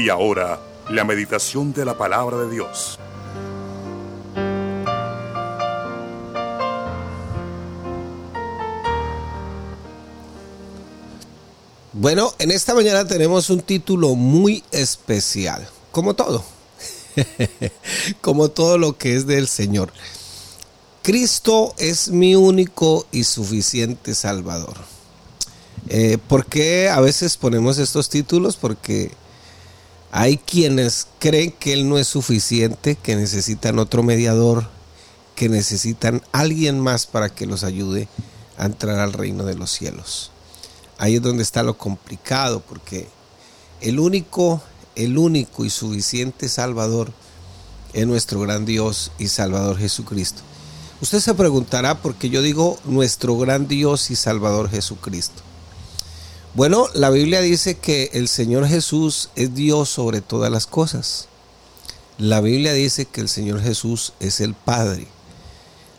Y ahora, la meditación de la palabra de Dios. Bueno, en esta mañana tenemos un título muy especial, como todo, como todo lo que es del Señor. Cristo es mi único y suficiente Salvador. Eh, ¿Por qué a veces ponemos estos títulos? Porque hay quienes creen que Él no es suficiente, que necesitan otro mediador, que necesitan alguien más para que los ayude a entrar al reino de los cielos. Ahí es donde está lo complicado, porque el único, el único y suficiente Salvador es nuestro gran Dios y Salvador Jesucristo. Usted se preguntará por qué yo digo nuestro gran Dios y Salvador Jesucristo. Bueno, la Biblia dice que el Señor Jesús es Dios sobre todas las cosas. La Biblia dice que el Señor Jesús es el Padre.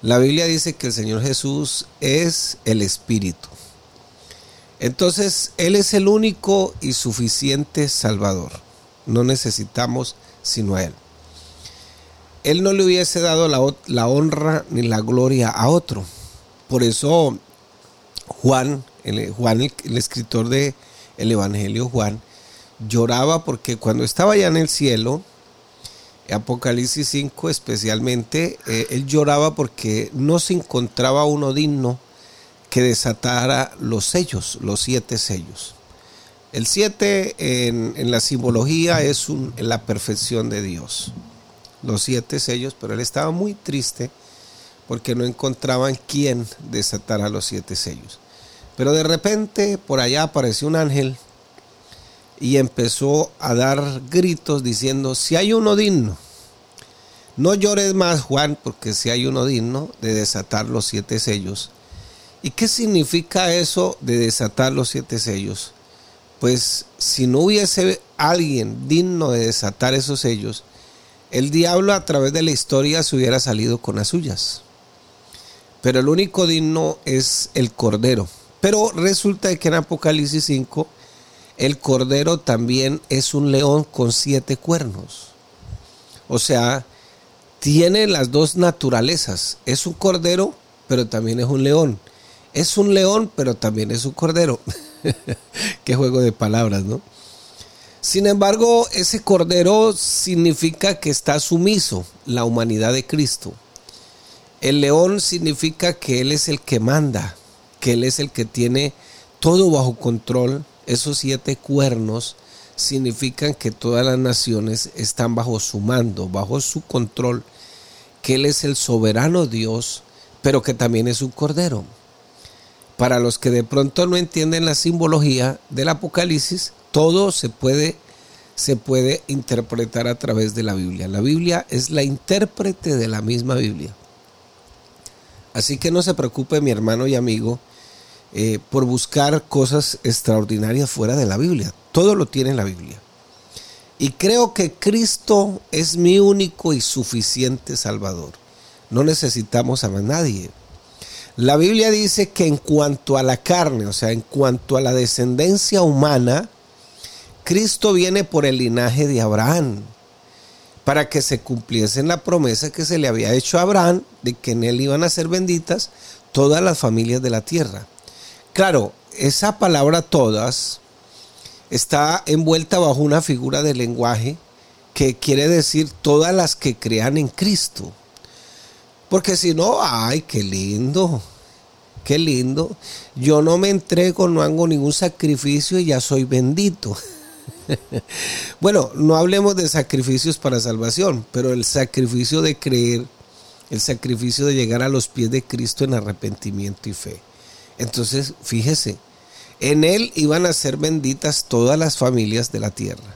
La Biblia dice que el Señor Jesús es el Espíritu. Entonces, Él es el único y suficiente Salvador. No necesitamos sino a Él. Él no le hubiese dado la, la honra ni la gloria a otro. Por eso Juan el, Juan, el, escritor de el Evangelio Juan, lloraba porque cuando estaba ya en el cielo, Apocalipsis 5 especialmente, eh, él lloraba porque no se encontraba uno digno que desatara los sellos, los siete sellos. El siete en, en la simbología es la perfección de Dios. Los siete sellos, pero él estaba muy triste porque no encontraban quién desatara los siete sellos. Pero de repente por allá apareció un ángel y empezó a dar gritos diciendo, si hay uno digno, no llores más Juan, porque si hay uno digno de desatar los siete sellos. ¿Y qué significa eso de desatar los siete sellos? Pues si no hubiese alguien digno de desatar esos sellos, el diablo a través de la historia se hubiera salido con las suyas. Pero el único digno es el Cordero. Pero resulta que en Apocalipsis 5 el cordero también es un león con siete cuernos. O sea, tiene las dos naturalezas. Es un cordero, pero también es un león. Es un león, pero también es un cordero. Qué juego de palabras, ¿no? Sin embargo, ese cordero significa que está sumiso, la humanidad de Cristo. El león significa que Él es el que manda, que Él es el que tiene todo bajo control. Esos siete cuernos significan que todas las naciones están bajo su mando, bajo su control, que Él es el soberano Dios, pero que también es un cordero. Para los que de pronto no entienden la simbología del Apocalipsis, todo se puede, se puede interpretar a través de la Biblia. La Biblia es la intérprete de la misma Biblia. Así que no se preocupe mi hermano y amigo eh, por buscar cosas extraordinarias fuera de la Biblia. Todo lo tiene en la Biblia. Y creo que Cristo es mi único y suficiente Salvador. No necesitamos a nadie. La Biblia dice que en cuanto a la carne, o sea, en cuanto a la descendencia humana, Cristo viene por el linaje de Abraham, para que se cumpliese la promesa que se le había hecho a Abraham de que en él iban a ser benditas todas las familias de la tierra. Claro, esa palabra todas está envuelta bajo una figura de lenguaje que quiere decir todas las que crean en Cristo. Porque si no, ay, qué lindo, qué lindo. Yo no me entrego, no hago ningún sacrificio y ya soy bendito. bueno, no hablemos de sacrificios para salvación, pero el sacrificio de creer, el sacrificio de llegar a los pies de Cristo en arrepentimiento y fe. Entonces, fíjese, en él iban a ser benditas todas las familias de la tierra.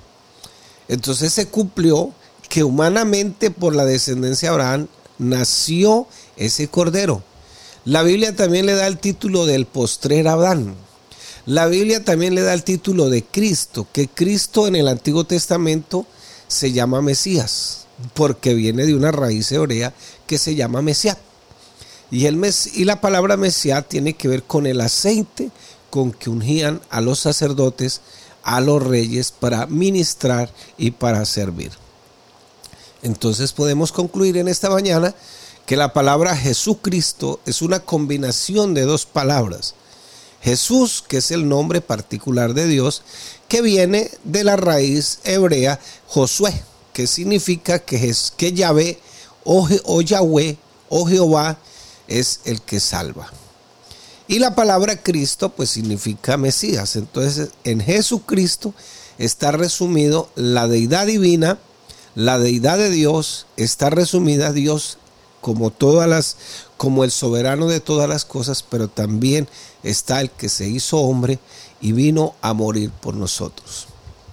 Entonces se cumplió que humanamente por la descendencia de Abraham nació ese cordero. La Biblia también le da el título del postrer Adán. La Biblia también le da el título de Cristo, que Cristo en el Antiguo Testamento se llama Mesías, porque viene de una raíz hebrea que se llama Mesías. Y, el mes, y la palabra Mesías tiene que ver con el aceite con que ungían a los sacerdotes a los reyes para ministrar y para servir. Entonces podemos concluir en esta mañana que la palabra Jesucristo es una combinación de dos palabras. Jesús, que es el nombre particular de Dios, que viene de la raíz hebrea Josué, que significa que, es, que Yahvé o, o Yahweh o Jehová es el que salva. Y la palabra Cristo pues significa Mesías. Entonces en Jesucristo está resumido la deidad divina, la deidad de Dios, está resumida Dios como todas las como el soberano de todas las cosas, pero también está el que se hizo hombre y vino a morir por nosotros.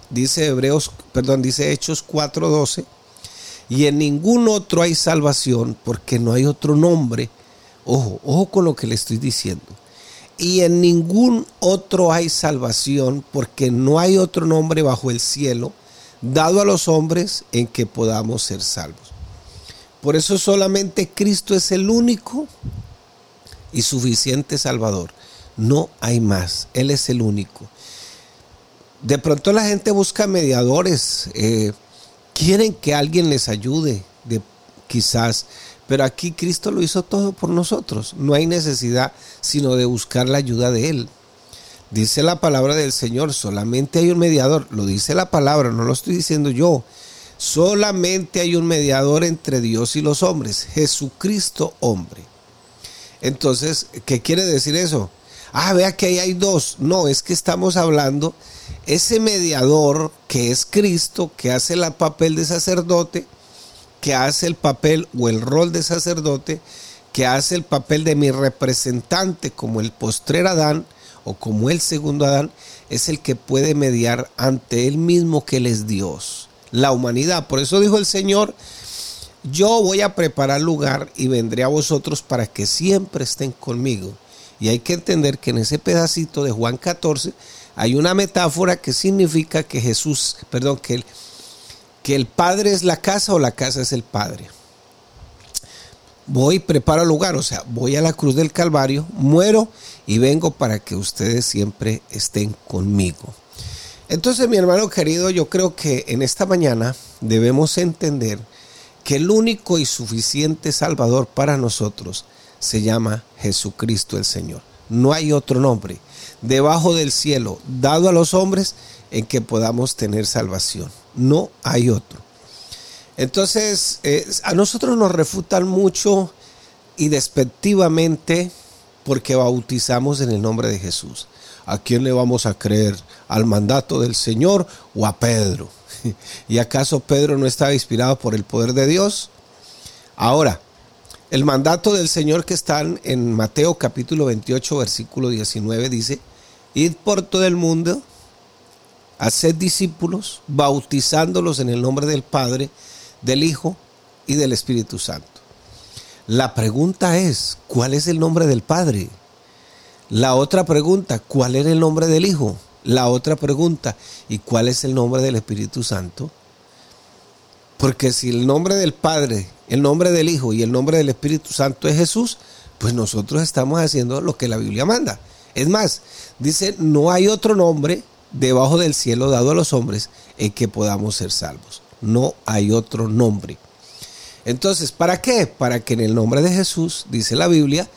Dice Hebreos, perdón, dice Hechos 4:12, y en ningún otro hay salvación porque no hay otro nombre. Ojo, ojo con lo que le estoy diciendo y en ningún otro hay salvación, porque no hay otro nombre bajo el cielo dado a los hombres en que podamos ser salvos. Por eso solamente Cristo es el único y suficiente Salvador. No hay más. Él es el único. De pronto la gente busca mediadores. Eh, quieren que alguien les ayude. De, quizás pero aquí Cristo lo hizo todo por nosotros. No hay necesidad sino de buscar la ayuda de Él. Dice la palabra del Señor, solamente hay un mediador. Lo dice la palabra, no lo estoy diciendo yo. Solamente hay un mediador entre Dios y los hombres, Jesucristo hombre. Entonces, ¿qué quiere decir eso? Ah, vea que ahí hay dos. No, es que estamos hablando ese mediador que es Cristo, que hace el papel de sacerdote, que hace el papel o el rol de sacerdote, que hace el papel de mi representante como el postrer Adán o como el segundo Adán, es el que puede mediar ante él mismo que él es Dios, la humanidad. Por eso dijo el Señor, yo voy a preparar lugar y vendré a vosotros para que siempre estén conmigo. Y hay que entender que en ese pedacito de Juan 14 hay una metáfora que significa que Jesús, perdón, que que el Padre es la casa o la casa es el Padre. Voy, preparo lugar, o sea, voy a la cruz del Calvario, muero y vengo para que ustedes siempre estén conmigo. Entonces, mi hermano querido, yo creo que en esta mañana debemos entender que el único y suficiente Salvador para nosotros se llama Jesucristo el Señor. No hay otro nombre debajo del cielo dado a los hombres en que podamos tener salvación no hay otro. Entonces, a nosotros nos refutan mucho y despectivamente porque bautizamos en el nombre de Jesús. ¿A quién le vamos a creer? ¿Al mandato del Señor o a Pedro? ¿Y acaso Pedro no estaba inspirado por el poder de Dios? Ahora, el mandato del Señor que está en Mateo capítulo 28, versículo 19 dice, id por todo el mundo Haced discípulos, bautizándolos en el nombre del Padre, del Hijo y del Espíritu Santo. La pregunta es, ¿cuál es el nombre del Padre? La otra pregunta, ¿cuál es el nombre del Hijo? La otra pregunta, ¿y cuál es el nombre del Espíritu Santo? Porque si el nombre del Padre, el nombre del Hijo y el nombre del Espíritu Santo es Jesús, pues nosotros estamos haciendo lo que la Biblia manda. Es más, dice, no hay otro nombre debajo del cielo dado a los hombres en que podamos ser salvos. No hay otro nombre. Entonces, ¿para qué? Para que en el nombre de Jesús, dice la Biblia,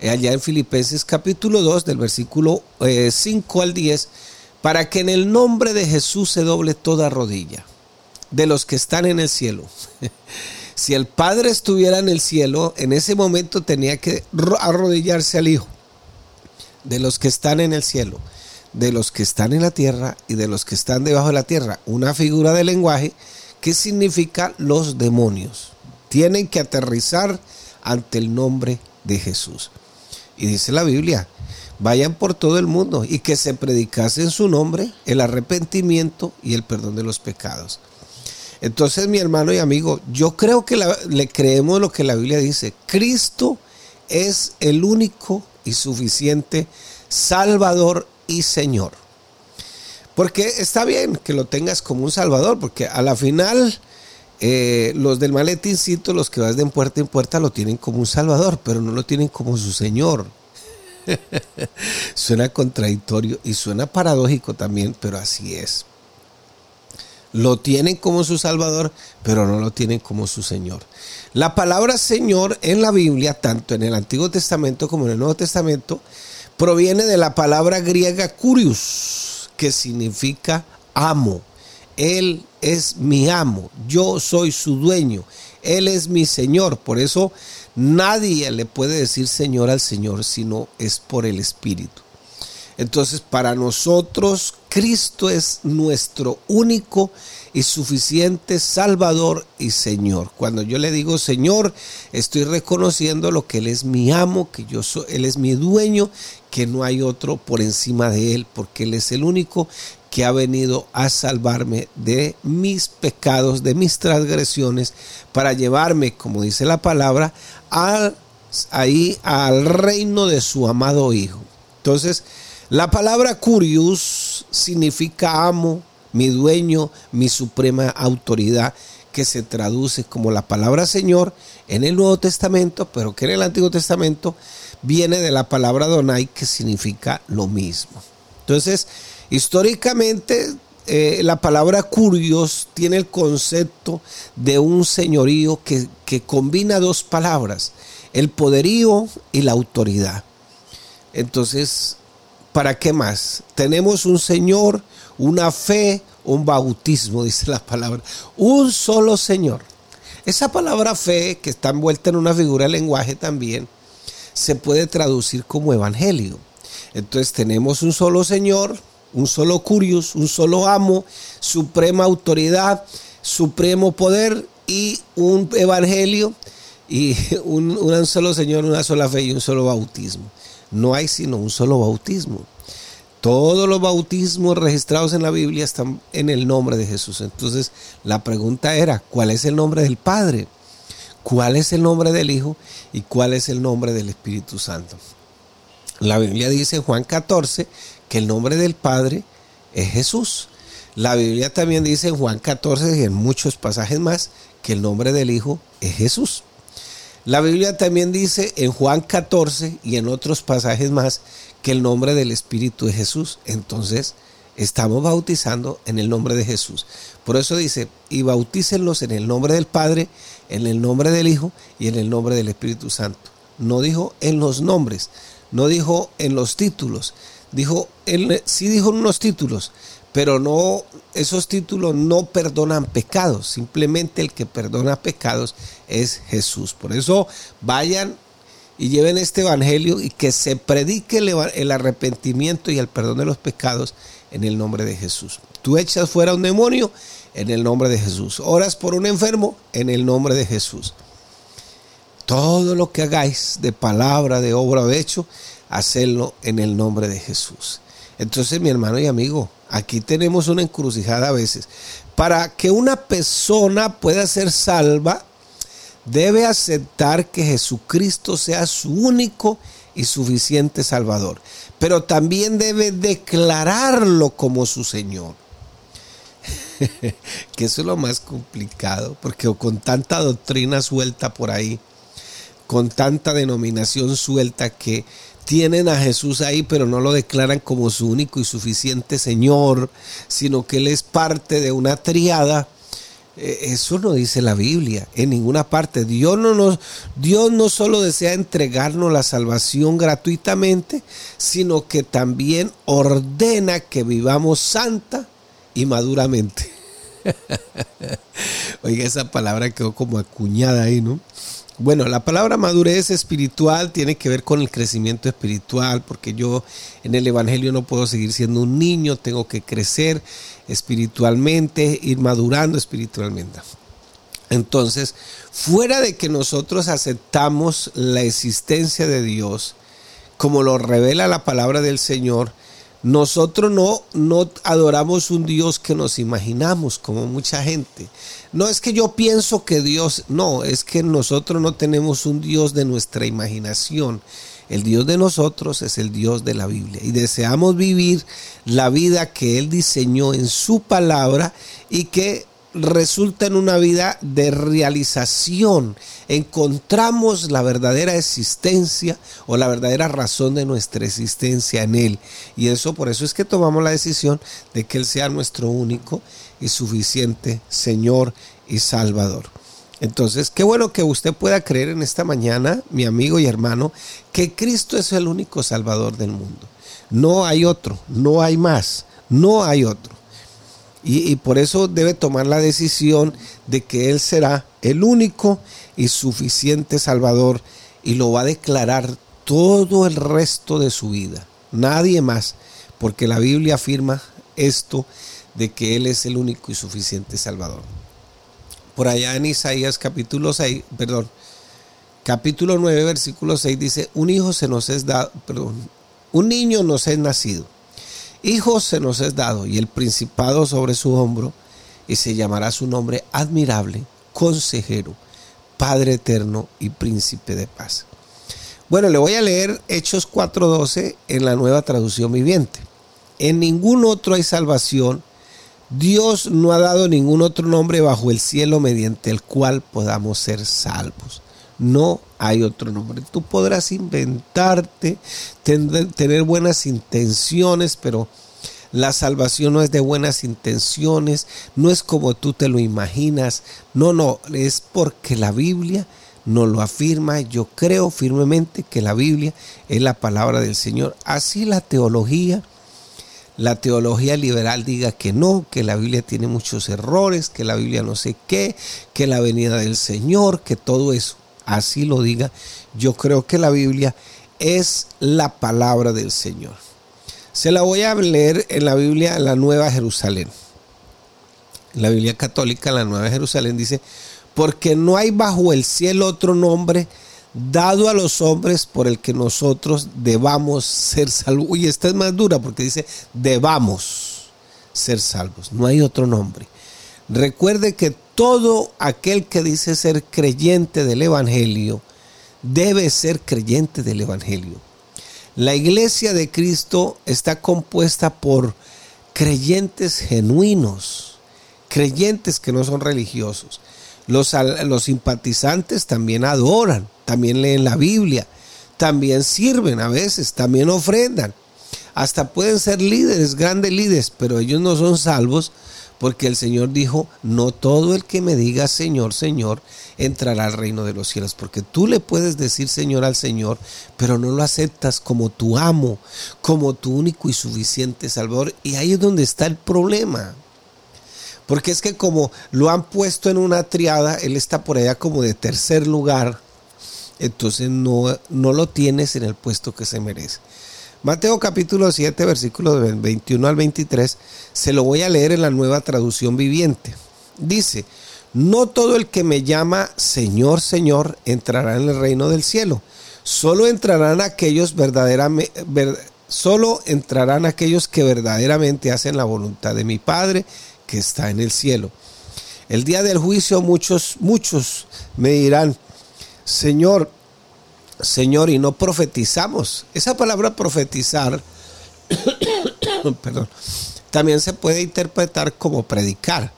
eh, allá en Filipenses capítulo 2, del versículo 5 eh, al 10, para que en el nombre de Jesús se doble toda rodilla de los que están en el cielo. si el Padre estuviera en el cielo, en ese momento tenía que arrodillarse al Hijo de los que están en el cielo de los que están en la tierra y de los que están debajo de la tierra. Una figura de lenguaje que significa los demonios. Tienen que aterrizar ante el nombre de Jesús. Y dice la Biblia, vayan por todo el mundo y que se predicase en su nombre el arrepentimiento y el perdón de los pecados. Entonces, mi hermano y amigo, yo creo que le creemos lo que la Biblia dice. Cristo es el único y suficiente Salvador y Señor. Porque está bien que lo tengas como un Salvador, porque a la final eh, los del maletincito, los que vas de puerta en puerta, lo tienen como un Salvador, pero no lo tienen como su Señor. suena contradictorio y suena paradójico también, pero así es. Lo tienen como su Salvador, pero no lo tienen como su Señor. La palabra Señor en la Biblia, tanto en el Antiguo Testamento como en el Nuevo Testamento, proviene de la palabra griega curious, que significa amo. Él es mi amo, yo soy su dueño, Él es mi Señor. Por eso nadie le puede decir Señor al Señor, sino es por el Espíritu. Entonces, para nosotros, Cristo es nuestro único y suficiente Salvador y Señor. Cuando yo le digo Señor, estoy reconociendo lo que Él es mi amo, que yo soy, Él es mi dueño, que no hay otro por encima de Él, porque Él es el único que ha venido a salvarme de mis pecados, de mis transgresiones, para llevarme, como dice la palabra, al, ahí al reino de su amado Hijo. Entonces, la palabra curious significa amo, mi dueño, mi suprema autoridad, que se traduce como la palabra Señor en el Nuevo Testamento, pero que en el Antiguo Testamento viene de la palabra Donai, que significa lo mismo. Entonces, históricamente, eh, la palabra curios tiene el concepto de un señorío que, que combina dos palabras, el poderío y la autoridad. Entonces, ¿para qué más? Tenemos un Señor, una fe, un bautismo, dice la palabra. Un solo Señor. Esa palabra fe, que está envuelta en una figura de lenguaje también, se puede traducir como evangelio. Entonces tenemos un solo Señor, un solo curios, un solo amo, suprema autoridad, supremo poder y un evangelio y un, un solo Señor, una sola fe y un solo bautismo. No hay sino un solo bautismo. Todos los bautismos registrados en la Biblia están en el nombre de Jesús. Entonces la pregunta era, ¿cuál es el nombre del Padre? ¿Cuál es el nombre del Hijo? ¿Y cuál es el nombre del Espíritu Santo? La Biblia dice en Juan 14 que el nombre del Padre es Jesús. La Biblia también dice en Juan 14 y en muchos pasajes más que el nombre del Hijo es Jesús. La Biblia también dice en Juan 14 y en otros pasajes más que el nombre del Espíritu es Jesús. Entonces, estamos bautizando en el nombre de Jesús. Por eso dice, y bautícenlos en el nombre del Padre, en el nombre del Hijo y en el nombre del Espíritu Santo. No dijo en los nombres, no dijo en los títulos, dijo, en, sí dijo en unos títulos, pero no, esos títulos no perdonan pecados, simplemente el que perdona pecados es Jesús. Por eso vayan y lleven este evangelio y que se predique el arrepentimiento y el perdón de los pecados en el nombre de Jesús. Tú echas fuera un demonio en el nombre de Jesús. Oras por un enfermo en el nombre de Jesús. Todo lo que hagáis de palabra, de obra o de hecho, hacedlo en el nombre de Jesús. Entonces, mi hermano y amigo, aquí tenemos una encrucijada a veces. Para que una persona pueda ser salva, debe aceptar que Jesucristo sea su único y suficiente Salvador, pero también debe declararlo como su Señor. que eso es lo más complicado, porque con tanta doctrina suelta por ahí, con tanta denominación suelta que tienen a Jesús ahí, pero no lo declaran como su único y suficiente Señor, sino que Él es parte de una triada eh, eso no dice la Biblia en ninguna parte. Dios no, nos, Dios no solo desea entregarnos la salvación gratuitamente, sino que también ordena que vivamos santa y maduramente. Oiga, esa palabra quedó como acuñada ahí, ¿no? Bueno, la palabra madurez espiritual tiene que ver con el crecimiento espiritual, porque yo en el Evangelio no puedo seguir siendo un niño, tengo que crecer espiritualmente, ir madurando espiritualmente. Entonces, fuera de que nosotros aceptamos la existencia de Dios, como lo revela la palabra del Señor, nosotros no, no adoramos un Dios que nos imaginamos, como mucha gente. No es que yo pienso que Dios, no, es que nosotros no tenemos un Dios de nuestra imaginación. El Dios de nosotros es el Dios de la Biblia y deseamos vivir la vida que Él diseñó en su palabra y que resulta en una vida de realización. Encontramos la verdadera existencia o la verdadera razón de nuestra existencia en Él. Y eso por eso es que tomamos la decisión de que Él sea nuestro único y suficiente Señor y Salvador. Entonces, qué bueno que usted pueda creer en esta mañana, mi amigo y hermano, que Cristo es el único Salvador del mundo. No hay otro, no hay más, no hay otro. Y, por eso debe tomar la decisión de que Él será el único y suficiente Salvador y lo va a declarar todo el resto de su vida. Nadie más, porque la Biblia afirma esto de que Él es el único y suficiente Salvador. Por allá en Isaías capítulo 6, perdón, capítulo 9, versículo 6 dice, un hijo se nos es dado, perdón, un niño nos es nacido Hijo se nos es dado y el principado sobre su hombro, y se llamará su nombre admirable, consejero, Padre eterno y príncipe de paz. Bueno, le voy a leer Hechos 4:12 en la nueva traducción viviente. En ningún otro hay salvación. Dios no ha dado ningún otro nombre bajo el cielo mediante el cual podamos ser salvos. No hay otro nombre. Tú podrás inventarte, tener buenas intenciones, pero la salvación no es de buenas intenciones, no es como tú te lo imaginas. No, no, es porque la Biblia nos lo afirma. Yo creo firmemente que la Biblia es la palabra del Señor. Así la teología, la teología liberal diga que no, que la Biblia tiene muchos errores, que la Biblia no sé qué, que la venida del Señor, que todo eso así lo diga, yo creo que la Biblia es la palabra del Señor. Se la voy a leer en la Biblia, la Nueva Jerusalén. La Biblia católica, la Nueva Jerusalén dice, porque no hay bajo el cielo otro nombre dado a los hombres por el que nosotros debamos ser salvos. Y esta es más dura porque dice, debamos ser salvos. No hay otro nombre. Recuerde que todo aquel que dice ser creyente del Evangelio debe ser creyente del Evangelio. La iglesia de Cristo está compuesta por creyentes genuinos, creyentes que no son religiosos. Los, los simpatizantes también adoran, también leen la Biblia, también sirven a veces, también ofrendan. Hasta pueden ser líderes, grandes líderes, pero ellos no son salvos porque el Señor dijo, no todo el que me diga Señor, Señor, entrará al reino de los cielos, porque tú le puedes decir Señor al Señor, pero no lo aceptas como tu amo, como tu único y suficiente Salvador, y ahí es donde está el problema. Porque es que como lo han puesto en una triada, Él está por allá como de tercer lugar, entonces no, no lo tienes en el puesto que se merece. Mateo capítulo 7, versículos 21 al 23, se lo voy a leer en la nueva traducción viviente. Dice, no todo el que me llama Señor, Señor entrará en el reino del cielo. Solo entrarán aquellos verdaderamente, solo entrarán aquellos que verdaderamente hacen la voluntad de mi Padre que está en el cielo. El día del juicio muchos, muchos me dirán, Señor, Señor, y no profetizamos. Esa palabra profetizar, perdón, también se puede interpretar como predicar.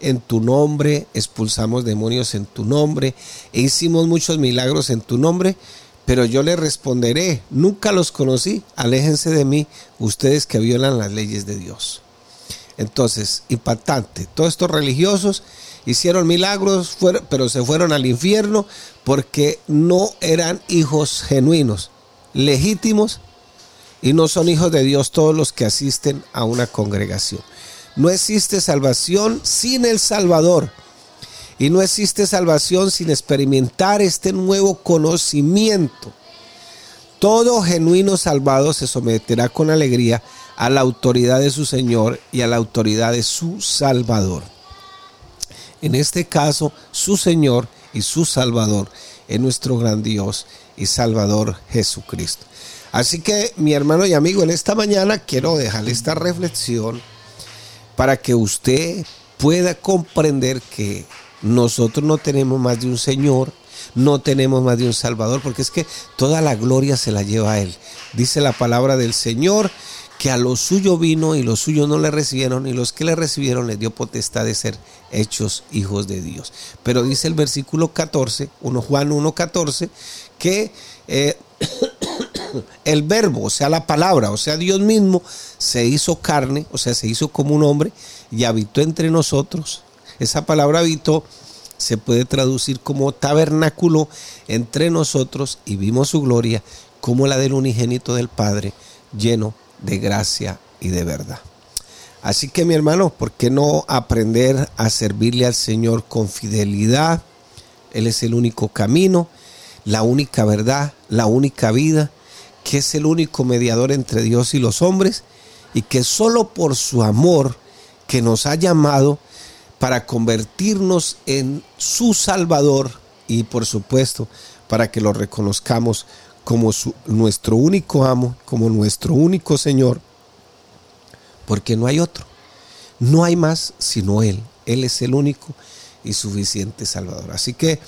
En tu nombre expulsamos demonios en tu nombre e hicimos muchos milagros en tu nombre, pero yo le responderé, nunca los conocí, aléjense de mí, ustedes que violan las leyes de Dios. Entonces, impactante, todos estos religiosos hicieron milagros, pero se fueron al infierno porque no eran hijos genuinos, legítimos, y no son hijos de Dios todos los que asisten a una congregación. No existe salvación sin el Salvador. Y no existe salvación sin experimentar este nuevo conocimiento. Todo genuino salvado se someterá con alegría a la autoridad de su Señor y a la autoridad de su Salvador en este caso su Señor y su Salvador, es nuestro gran Dios y Salvador Jesucristo. Así que mi hermano y amigo, en esta mañana quiero dejarle esta reflexión para que usted pueda comprender que nosotros no tenemos más de un Señor, no tenemos más de un Salvador, porque es que toda la gloria se la lleva a Él. Dice la palabra del Señor que a lo suyo vino y los suyos no le recibieron y los que le recibieron les dio potestad de ser hechos hijos de Dios. Pero dice el versículo 14, 1 Juan 1.14, que eh, el verbo, o sea, la palabra, o sea, Dios mismo se hizo carne, o sea, se hizo como un hombre y habitó entre nosotros. Esa palabra habitó se puede traducir como tabernáculo entre nosotros y vimos su gloria como la del unigénito del Padre, lleno de gracia y de verdad. Así que mi hermano, ¿por qué no aprender a servirle al Señor con fidelidad? Él es el único camino, la única verdad, la única vida, que es el único mediador entre Dios y los hombres y que solo por su amor que nos ha llamado para convertirnos en su Salvador y por supuesto para que lo reconozcamos como nuestro único amo, como nuestro único Señor, porque no hay otro, no hay más sino Él, Él es el único y suficiente Salvador. Así que,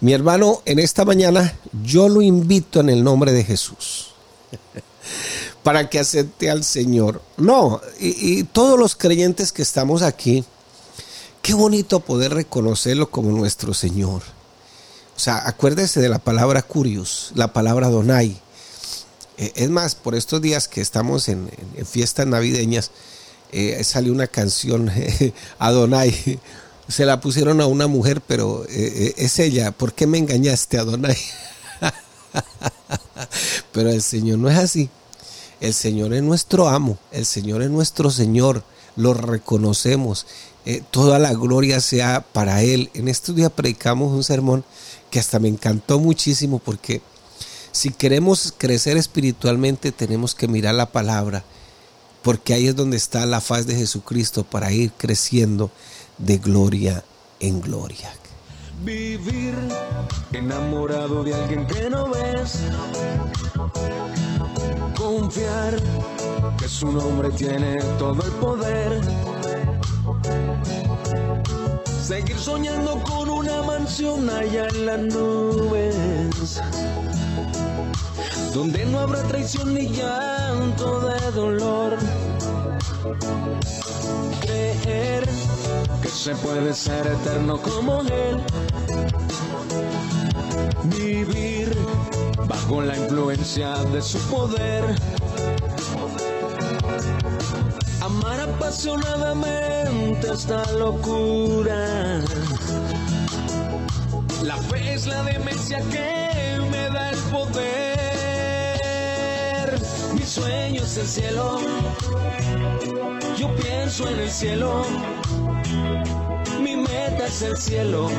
mi hermano, en esta mañana yo lo invito en el nombre de Jesús para que acepte al Señor. No, y, todos los creyentes que estamos aquí, Qué bonito poder reconocerlo como nuestro Señor. O sea, acuérdese de la palabra curios, la palabra donai. Eh, es más, por estos días que estamos en, fiestas navideñas, eh, salió una canción, Adonai. Se la pusieron a una mujer, pero eh, es ella. ¿Por qué me engañaste, Adonai? pero el Señor no es así. El Señor es nuestro amo, el Señor es nuestro Señor. Lo reconocemos toda la gloria sea para Él. En estos días predicamos un sermón que hasta me encantó muchísimo porque si queremos crecer espiritualmente tenemos que mirar la palabra, porque ahí es donde está la faz de Jesucristo para ir creciendo de gloria en gloria. Vivir enamorado de alguien que no ves. Confiar que su nombre tiene todo el poder Seguir soñando con una mansión allá en las nubes. Donde no habrá traición ni llanto de dolor. Creer que se puede ser eterno como Él. Vivir bajo la influencia de su poder amar apasionadamente esta locura. La fe es la demencia que me da el poder. Mi sueño es el cielo. Yo pienso en el cielo. Mi meta es el cielo.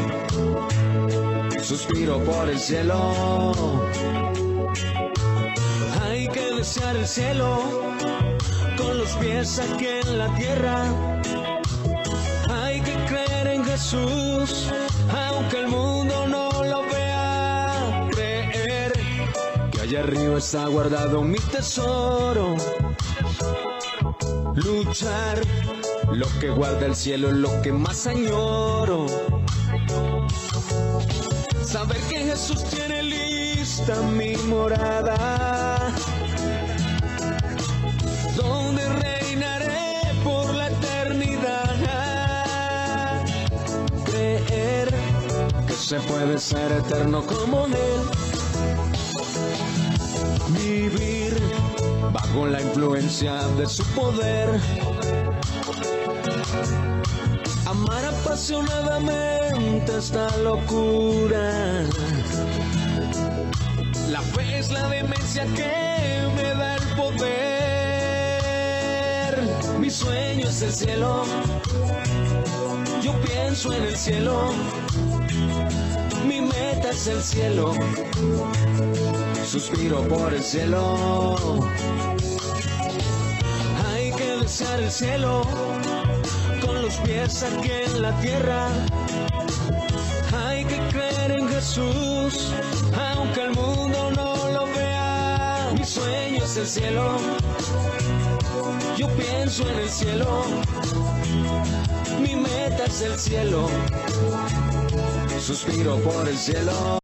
Suspiro por el cielo. Hay que desear el cielo los pies aquí en la tierra. Hay que creer en Jesús, aunque el mundo no lo vea. Creer que allá arriba está guardado mi tesoro. Luchar, lo que guarda el cielo es lo que más añoro. Saber que Jesús tiene lista mi morada se puede ser eterno como Él. Vivir bajo la influencia de su poder. Amar apasionadamente esta locura. La fe es la demencia que me da el poder mi sueño es el cielo. Yo pienso en el cielo. Mi meta es el cielo. Suspiro por el cielo. Hay que desear el cielo con los pies aquí en la tierra. Hay que creer en Jesús, aunque el mundo no lo vea. Mi sueño es el cielo yo pienso en el cielo, mi meta es el cielo. Suspiro por el cielo.